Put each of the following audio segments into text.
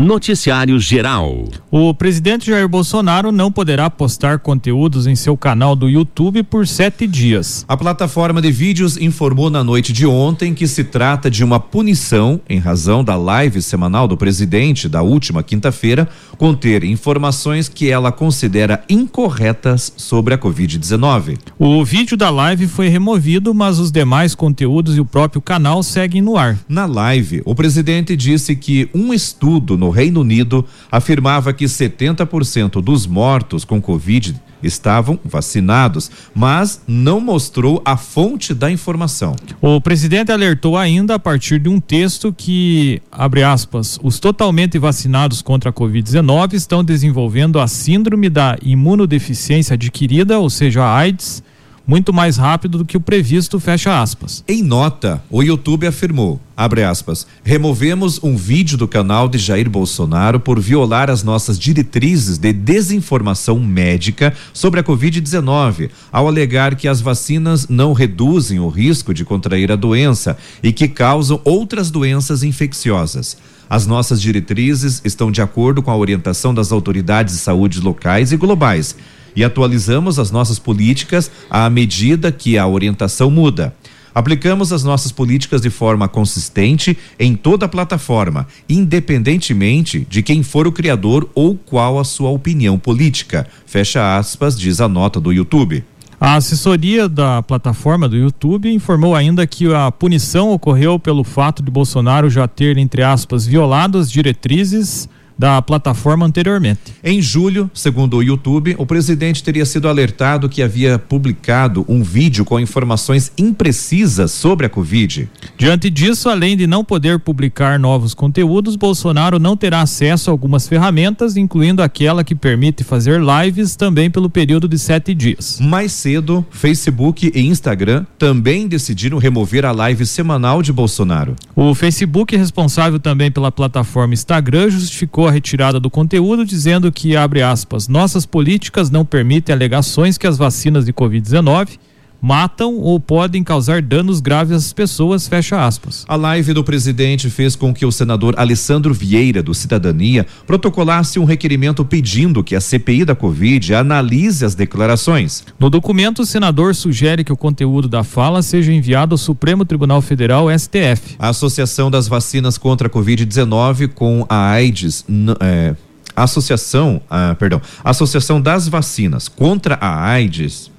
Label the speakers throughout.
Speaker 1: Noticiário Geral.
Speaker 2: O presidente Jair Bolsonaro não poderá postar conteúdos em seu canal do YouTube por sete dias.
Speaker 3: A plataforma de vídeos informou na noite de ontem que se trata de uma punição em razão da live semanal do presidente da última quinta-feira conter informações que ela considera incorretas sobre a Covid-19.
Speaker 2: O vídeo da live foi removido, mas os demais conteúdos e o próprio canal seguem no ar.
Speaker 3: Na live, o presidente disse que um estudo no Reino Unido afirmava que 70% dos mortos com Covid estavam vacinados, mas não mostrou a fonte da informação.
Speaker 2: O presidente alertou ainda a partir de um texto que, abre aspas, os totalmente vacinados contra a Covid-19 estão desenvolvendo a síndrome da imunodeficiência adquirida, ou seja, a AIDS muito mais rápido do que o previsto, fecha aspas.
Speaker 3: Em nota, o YouTube afirmou, abre aspas, removemos um vídeo do canal de Jair Bolsonaro por violar as nossas diretrizes de desinformação médica sobre a Covid-19, ao alegar que as vacinas não reduzem o risco de contrair a doença e que causam outras doenças infecciosas. As nossas diretrizes estão de acordo com a orientação das autoridades de saúde locais e globais e atualizamos as nossas políticas à medida que a orientação muda. Aplicamos as nossas políticas de forma consistente em toda a plataforma, independentemente de quem for o criador ou qual a sua opinião política. Fecha aspas, diz a nota do YouTube.
Speaker 2: A assessoria da plataforma do YouTube informou ainda que a punição ocorreu pelo fato de Bolsonaro já ter, entre aspas, violado as diretrizes da plataforma anteriormente.
Speaker 3: Em julho, segundo o YouTube, o presidente teria sido alertado que havia publicado um vídeo com informações imprecisas sobre a Covid.
Speaker 2: Diante disso, além de não poder publicar novos conteúdos, Bolsonaro não terá acesso a algumas ferramentas, incluindo aquela que permite fazer lives também pelo período de sete dias.
Speaker 3: Mais cedo, Facebook e Instagram também decidiram remover a live semanal de Bolsonaro.
Speaker 2: O Facebook, responsável também pela plataforma Instagram, justificou a retirada do conteúdo, dizendo que, abre aspas, nossas políticas não permitem alegações que as vacinas de Covid-19 matam ou podem causar danos graves às pessoas, fecha aspas.
Speaker 3: A live do presidente fez com que o senador Alessandro Vieira, do Cidadania, protocolasse um requerimento pedindo que a CPI da Covid analise as declarações.
Speaker 2: No documento, o senador sugere que o conteúdo da fala seja enviado ao Supremo Tribunal Federal, STF.
Speaker 3: A Associação das Vacinas contra a Covid-19 com a AIDS. É, Associação, ah, perdão, Associação das Vacinas contra a AIDS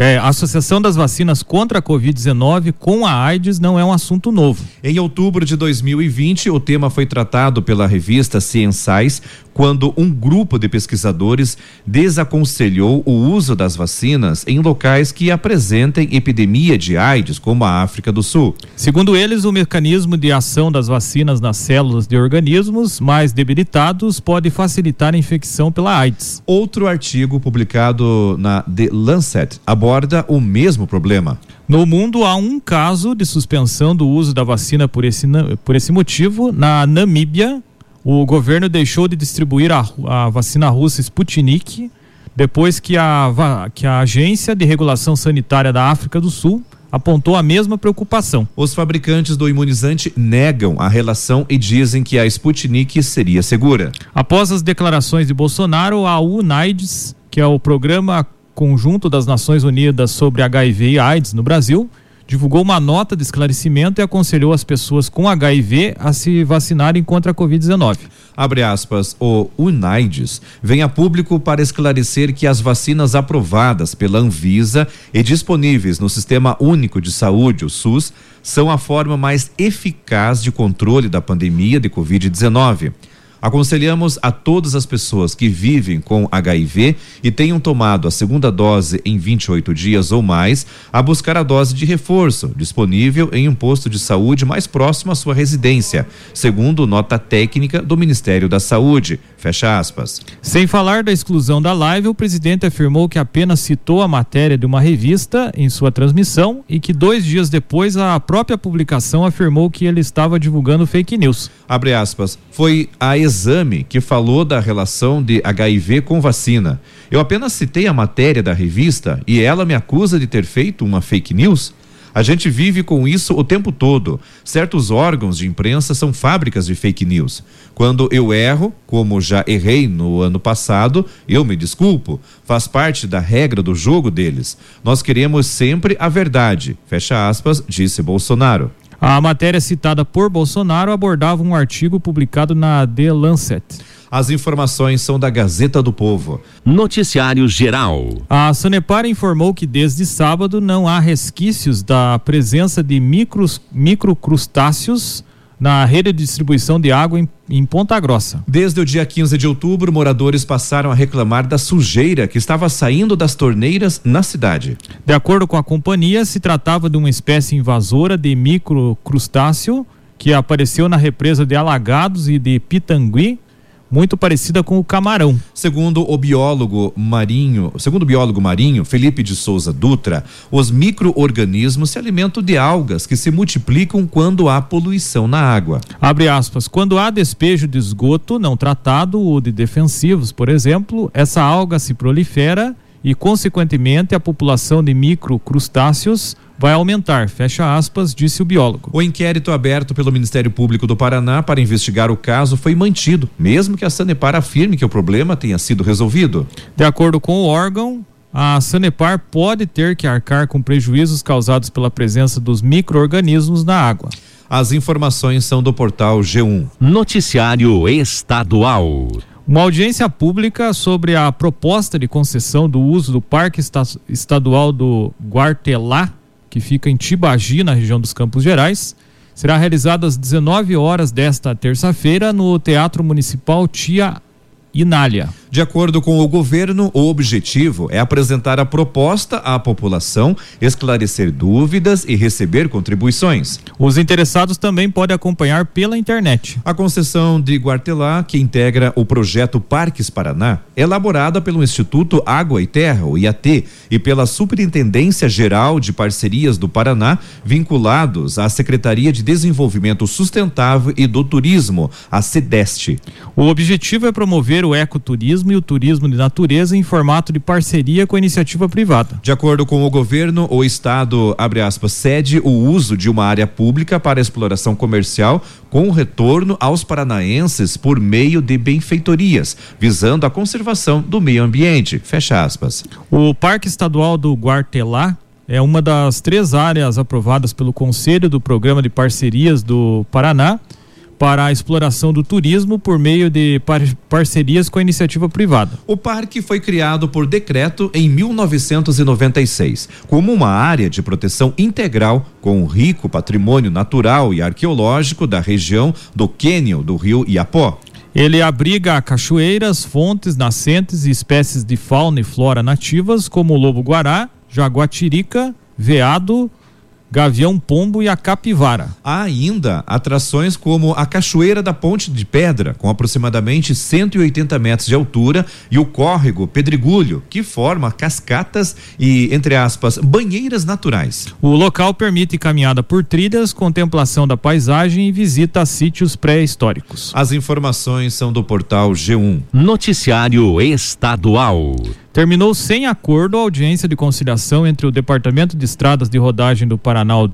Speaker 2: é, a Associação das Vacinas contra a Covid-19 com a AIDS não é um assunto novo.
Speaker 3: Em outubro de 2020, o tema foi tratado pela revista Ciensais, quando um grupo de pesquisadores desaconselhou o uso das vacinas em locais que apresentem epidemia de AIDS, como a África do Sul.
Speaker 2: Segundo eles, o mecanismo de ação das vacinas nas células de organismos mais debilitados pode facilitar a infecção pela AIDS.
Speaker 3: Outro artigo publicado na The Lancet aborda o mesmo problema.
Speaker 2: No mundo há um caso de suspensão do uso da vacina por esse, por esse motivo. Na Namíbia, o governo deixou de distribuir a, a vacina russa Sputnik depois que a, que a Agência de Regulação Sanitária da África do Sul apontou a mesma preocupação.
Speaker 3: Os fabricantes do imunizante negam a relação e dizem que a Sputnik seria segura.
Speaker 2: Após as declarações de Bolsonaro, a UNAIDS, que é o programa conjunto das Nações Unidas sobre HIV e AIDS no Brasil, divulgou uma nota de esclarecimento e aconselhou as pessoas com HIV a se vacinarem contra a Covid-19.
Speaker 3: Abre aspas, o UNAIDS vem a público para esclarecer que as vacinas aprovadas pela Anvisa e disponíveis no Sistema Único de Saúde, o SUS, são a forma mais eficaz de controle da pandemia de Covid-19. Aconselhamos a todas as pessoas que vivem com HIV e tenham tomado a segunda dose em 28 dias ou mais a buscar a dose de reforço, disponível em um posto de saúde mais próximo à sua residência, segundo nota técnica do Ministério da Saúde. Fecha aspas.
Speaker 2: Sem falar da exclusão da live, o presidente afirmou que apenas citou a matéria de uma revista em sua transmissão e que dois dias depois a própria publicação afirmou que ele estava divulgando fake news.
Speaker 3: Abre aspas. Foi a exame que falou da relação de HIV com vacina. Eu apenas citei a matéria da revista e ela me acusa de ter feito uma fake news? A gente vive com isso o tempo todo. Certos órgãos de imprensa são fábricas de fake news. Quando eu erro, como já errei no ano passado, eu me desculpo. Faz parte da regra do jogo deles. Nós queremos sempre a verdade. Fecha aspas, disse Bolsonaro.
Speaker 2: A matéria citada por Bolsonaro abordava um artigo publicado na The Lancet.
Speaker 3: As informações são da Gazeta do Povo.
Speaker 1: Noticiário Geral.
Speaker 2: A Sanepar informou que desde sábado não há resquícios da presença de micros, microcrustáceos na rede de distribuição de água em, em, Ponta Grossa.
Speaker 3: Desde o dia 15 de outubro, moradores passaram a reclamar da sujeira que estava saindo das torneiras na cidade.
Speaker 2: De acordo com a companhia, se tratava de uma espécie invasora de microcrustáceo que apareceu na represa de Alagados e de Pitangui, muito parecida com o camarão.
Speaker 3: Segundo o biólogo marinho, segundo o biólogo marinho Felipe de Souza Dutra, os microorganismos se alimentam de algas que se multiplicam quando há poluição na água.
Speaker 2: Abre aspas, quando há despejo de esgoto não tratado ou de defensivos, por exemplo, essa alga se prolifera e consequentemente a população de microcrustáceos vai aumentar, fecha aspas, disse o biólogo.
Speaker 3: O inquérito aberto pelo Ministério Público do Paraná para investigar o caso foi mantido, mesmo que a Sanepar afirme que o problema tenha sido resolvido.
Speaker 2: De acordo com o órgão, a Sanepar pode ter que arcar com prejuízos causados pela presença dos micro-organismos na água.
Speaker 3: As informações são do portal G1.
Speaker 1: Noticiário Estadual.
Speaker 2: Uma audiência pública sobre a proposta de concessão do uso do Parque Estadual do Guartelá que fica em Tibagi, na região dos Campos Gerais, será realizada às 19 horas desta terça-feira no Teatro Municipal Tia Inália.
Speaker 3: De acordo com o governo, o objetivo é apresentar a proposta à população, esclarecer dúvidas e receber contribuições.
Speaker 2: Os interessados também podem acompanhar pela internet.
Speaker 3: A concessão de Guartelá, que integra o projeto Parques Paraná, é elaborada pelo Instituto Água e Terra, o IAT, e pela Superintendência Geral de Parcerias do Paraná, vinculados à Secretaria de Desenvolvimento Sustentável e do Turismo, a SEDEST.
Speaker 2: O objetivo é promover o ecoturismo turismo e o turismo de natureza em formato de parceria com a iniciativa privada.
Speaker 3: De acordo com o governo, o Estado, abre aspas, cede o uso de uma área pública para exploração comercial com retorno aos paranaenses por meio de benfeitorias, visando a conservação do meio ambiente. Fecha aspas.
Speaker 2: O Parque Estadual do Guartelá é uma das três áreas aprovadas pelo Conselho do Programa de Parcerias do Paraná para a exploração do turismo por meio de par parcerias com a iniciativa privada.
Speaker 3: O parque foi criado por decreto em 1996 como uma área de proteção integral com um rico patrimônio natural e arqueológico da região do Quênio do Rio Iapó.
Speaker 2: Ele abriga cachoeiras, fontes, nascentes e espécies de fauna e flora nativas como o lobo-guará, jaguatirica, veado, Gavião Pombo e a Capivara.
Speaker 3: Há ainda atrações como a Cachoeira da Ponte de Pedra, com aproximadamente 180 metros de altura, e o córrego Pedregulho, que forma cascatas e, entre aspas, banheiras naturais.
Speaker 2: O local permite caminhada por trilhas, contemplação da paisagem e visita a sítios pré-históricos.
Speaker 3: As informações são do portal G1.
Speaker 1: Noticiário Estadual.
Speaker 2: Terminou sem acordo a audiência de conciliação entre o Departamento de Estradas de Rodagem do Paraná, o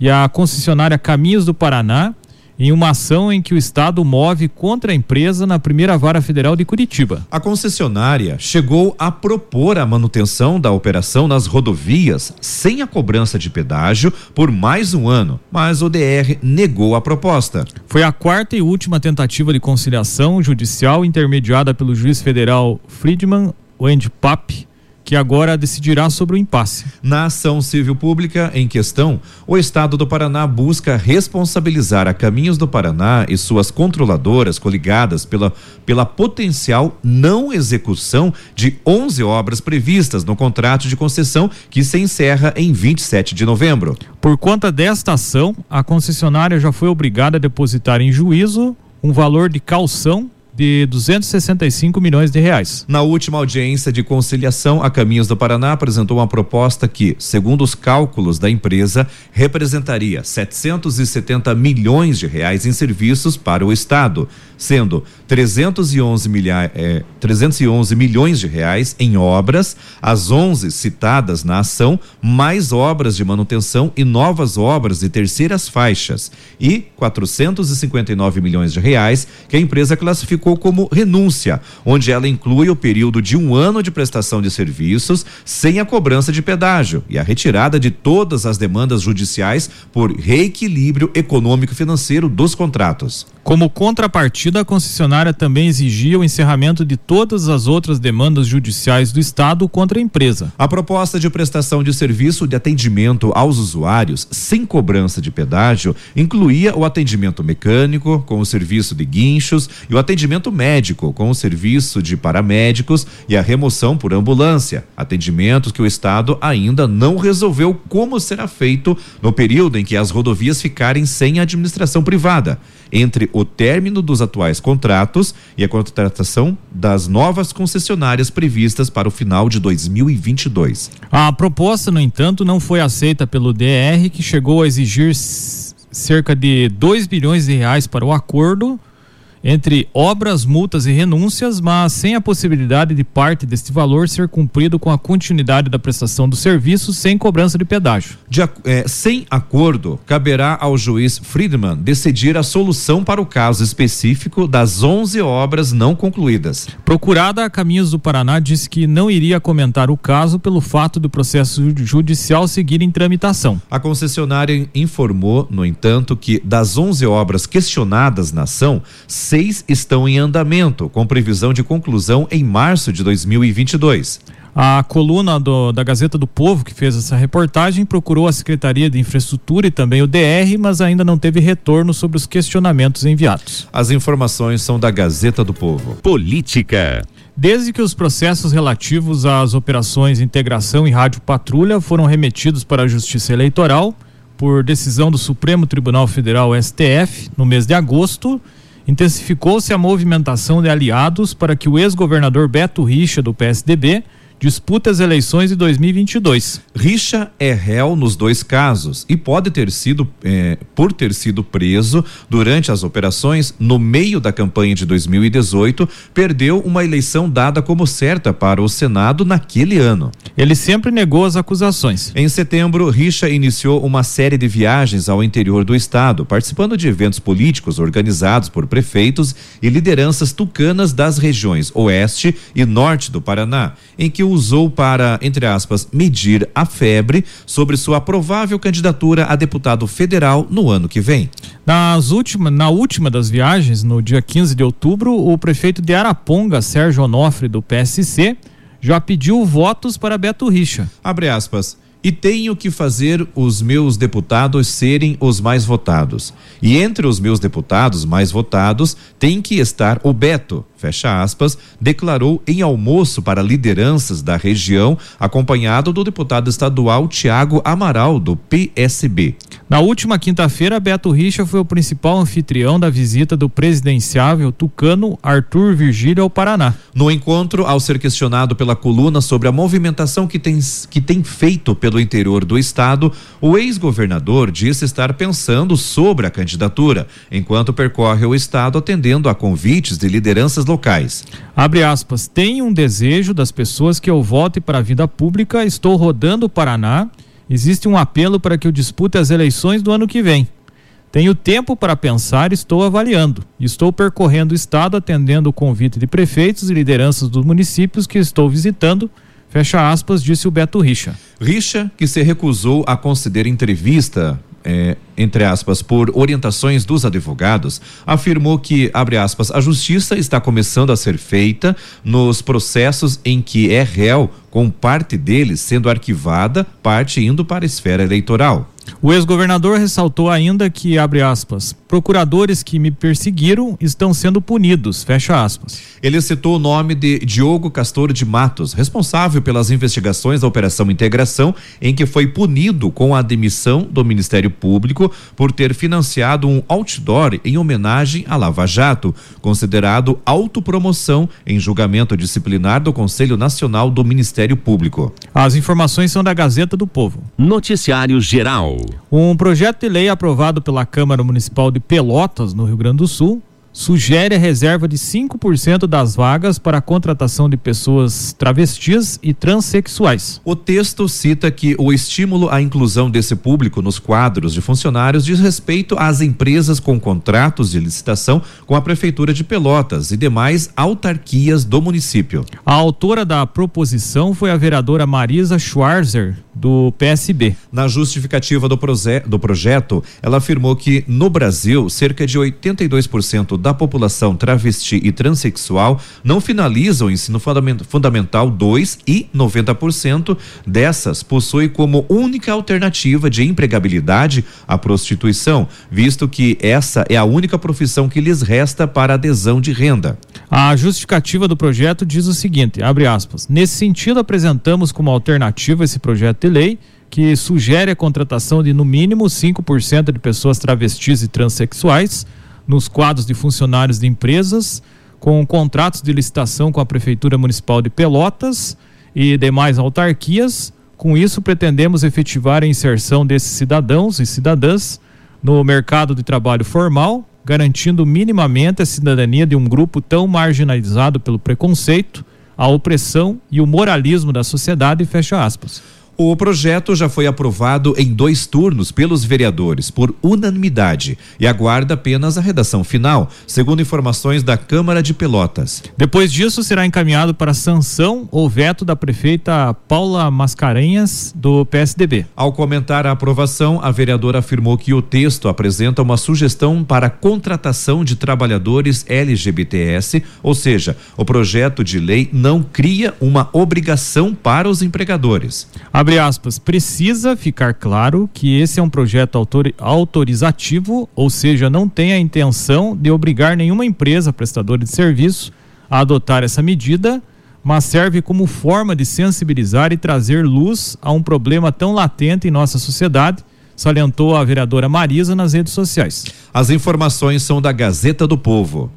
Speaker 2: e a concessionária Caminhos do Paraná, em uma ação em que o Estado move contra a empresa na primeira vara federal de Curitiba.
Speaker 3: A concessionária chegou a propor a manutenção da operação nas rodovias sem a cobrança de pedágio por mais um ano, mas o DR negou a proposta.
Speaker 2: Foi a quarta e última tentativa de conciliação judicial intermediada pelo juiz federal Friedman Wendpap que agora decidirá sobre o impasse.
Speaker 3: Na ação civil pública em questão, o Estado do Paraná busca responsabilizar a Caminhos do Paraná e suas controladoras coligadas pela, pela potencial não execução de 11 obras previstas no contrato de concessão que se encerra em 27 de novembro.
Speaker 2: Por conta desta ação, a concessionária já foi obrigada a depositar em juízo um valor de calção de 265 milhões de reais.
Speaker 3: Na última audiência de conciliação, a Caminhos do Paraná apresentou uma proposta que, segundo os cálculos da empresa, representaria 770 milhões de reais em serviços para o Estado. Sendo 311, milha, é, 311 milhões de reais em obras, as 11 citadas na ação, mais obras de manutenção e novas obras de terceiras faixas, e 459 milhões de reais que a empresa classificou como renúncia, onde ela inclui o período de um ano de prestação de serviços sem a cobrança de pedágio e a retirada de todas as demandas judiciais por reequilíbrio econômico e financeiro dos contratos.
Speaker 2: Como contrapartida, a concessionária também exigia o encerramento de todas as outras demandas judiciais do Estado contra a empresa.
Speaker 3: A proposta de prestação de serviço de atendimento aos usuários sem cobrança de pedágio incluía o atendimento mecânico, com o serviço de guinchos, e o atendimento médico, com o serviço de paramédicos e a remoção por ambulância. Atendimentos que o Estado ainda não resolveu como será feito no período em que as rodovias ficarem sem administração privada entre o término dos atuais contratos e a contratação das novas concessionárias previstas para o final de 2022.
Speaker 2: A proposta, no entanto, não foi aceita pelo DR, que chegou a exigir cerca de 2 bilhões de reais para o acordo entre obras, multas e renúncias, mas sem a possibilidade de parte deste valor ser cumprido com a continuidade da prestação do serviço sem cobrança de pedágio.
Speaker 3: De, é, sem acordo, caberá ao juiz Friedman decidir a solução para o caso específico das 11 obras não concluídas.
Speaker 2: Procurada, a Caminhos do Paraná disse que não iria comentar o caso pelo fato do processo judicial seguir em tramitação.
Speaker 3: A concessionária informou, no entanto, que das 11 obras questionadas na ação, seis estão em andamento, com previsão de conclusão em março de 2022.
Speaker 2: A coluna do, da Gazeta do Povo, que fez essa reportagem, procurou a Secretaria de Infraestrutura e também o DR, mas ainda não teve retorno sobre os questionamentos enviados.
Speaker 3: As informações são da Gazeta do Povo.
Speaker 1: Política.
Speaker 2: Desde que os processos relativos às operações Integração e Rádio Patrulha foram remetidos para a Justiça Eleitoral, por decisão do Supremo Tribunal Federal STF, no mês de agosto, intensificou-se a movimentação de aliados para que o ex-governador Beto Richa, do PSDB, disputa as eleições de 2022.
Speaker 3: Richa é réu nos dois casos e pode ter sido, é, por ter sido preso durante as operações no meio da campanha de 2018, perdeu uma eleição dada como certa para o Senado naquele ano.
Speaker 2: Ele sempre negou as acusações.
Speaker 3: Em setembro, Richa iniciou uma série de viagens ao interior do estado, participando de eventos políticos organizados por prefeitos e lideranças tucanas das regiões oeste e norte do Paraná, em que usou para, entre aspas, medir a febre sobre sua provável candidatura a deputado federal no ano que vem.
Speaker 2: Nas última, na última das viagens, no dia 15 de outubro, o prefeito de Araponga, Sérgio Onofre, do PSC, já pediu votos para Beto Richa.
Speaker 3: Abre aspas e tenho que fazer os meus deputados serem os mais votados. E entre os meus deputados mais votados tem que estar o Beto, fecha aspas, declarou em almoço para lideranças da região, acompanhado do deputado estadual Tiago Amaral, do PSB.
Speaker 2: Na última quinta-feira, Beto Richa foi o principal anfitrião da visita do presidenciável tucano Arthur Virgílio ao Paraná.
Speaker 3: No encontro, ao ser questionado pela coluna sobre a movimentação que tem, que tem feito pelo interior do estado, o ex-governador disse estar pensando sobre a candidatura, enquanto percorre o estado atendendo a convites de lideranças locais.
Speaker 2: Abre aspas, tem um desejo das pessoas que eu volte para a vida pública, estou rodando o Paraná existe um apelo para que eu dispute as eleições do ano que vem. Tenho tempo para pensar, estou avaliando. Estou percorrendo o estado atendendo o convite de prefeitos e lideranças dos municípios que estou visitando. Fecha aspas, disse o Beto Richa.
Speaker 3: Richa, que se recusou a conceder entrevista é, entre aspas, por orientações dos advogados, afirmou que, abre aspas, a justiça está começando a ser feita nos processos em que é réu, com parte deles sendo arquivada, parte indo para a esfera eleitoral.
Speaker 2: O ex-governador ressaltou ainda que, abre aspas, procuradores que me perseguiram estão sendo punidos, fecha aspas.
Speaker 3: Ele citou o nome de Diogo Castor de Matos, responsável pelas investigações da Operação Integração, em que foi punido com a demissão do Ministério Público por ter financiado um outdoor em homenagem a Lava Jato, considerado autopromoção em julgamento disciplinar do Conselho Nacional do Ministério Público.
Speaker 2: As informações são da Gazeta do Povo.
Speaker 1: Noticiário Geral.
Speaker 2: Um projeto de lei aprovado pela Câmara Municipal de Pelotas, no Rio Grande do Sul, sugere a reserva de 5% das vagas para a contratação de pessoas travestis e transexuais.
Speaker 3: O texto cita que o estímulo à inclusão desse público nos quadros de funcionários diz respeito às empresas com contratos de licitação com a Prefeitura de Pelotas e demais autarquias do município.
Speaker 2: A autora da proposição foi a vereadora Marisa Schwarzer, do PSB.
Speaker 3: Na justificativa do, do projeto, ela afirmou que no Brasil, cerca de 82% da população travesti e transexual não finaliza o ensino fundamental 2 e 90% dessas possui como única alternativa de empregabilidade a prostituição, visto que essa é a única profissão que lhes resta para adesão de renda.
Speaker 2: A justificativa do projeto diz o seguinte, abre aspas, nesse sentido apresentamos como alternativa esse projeto de lei que sugere a contratação de no mínimo 5% de pessoas travestis e transexuais nos quadros de funcionários de empresas com contratos de licitação com a Prefeitura Municipal de Pelotas e demais autarquias. Com isso, pretendemos efetivar a inserção desses cidadãos e cidadãs no mercado de trabalho formal, garantindo minimamente a cidadania de um grupo tão marginalizado pelo preconceito, a opressão e o moralismo da sociedade, fecha aspas.
Speaker 3: O projeto já foi aprovado em dois turnos pelos vereadores, por unanimidade, e aguarda apenas a redação final, segundo informações da Câmara de Pelotas.
Speaker 2: Depois disso, será encaminhado para sanção ou veto da prefeita Paula Mascarenhas, do PSDB.
Speaker 3: Ao comentar a aprovação, a vereadora afirmou que o texto apresenta uma sugestão para contratação de trabalhadores LGBTS, ou seja, o projeto de lei não cria uma obrigação para os empregadores.
Speaker 2: A abre aspas, precisa ficar claro que esse é um projeto autor, autorizativo, ou seja, não tem a intenção de obrigar nenhuma empresa prestadora de serviço a adotar essa medida, mas serve como forma de sensibilizar e trazer luz a um problema tão latente em nossa sociedade, salientou a vereadora Marisa nas redes sociais.
Speaker 3: As informações são da Gazeta do Povo.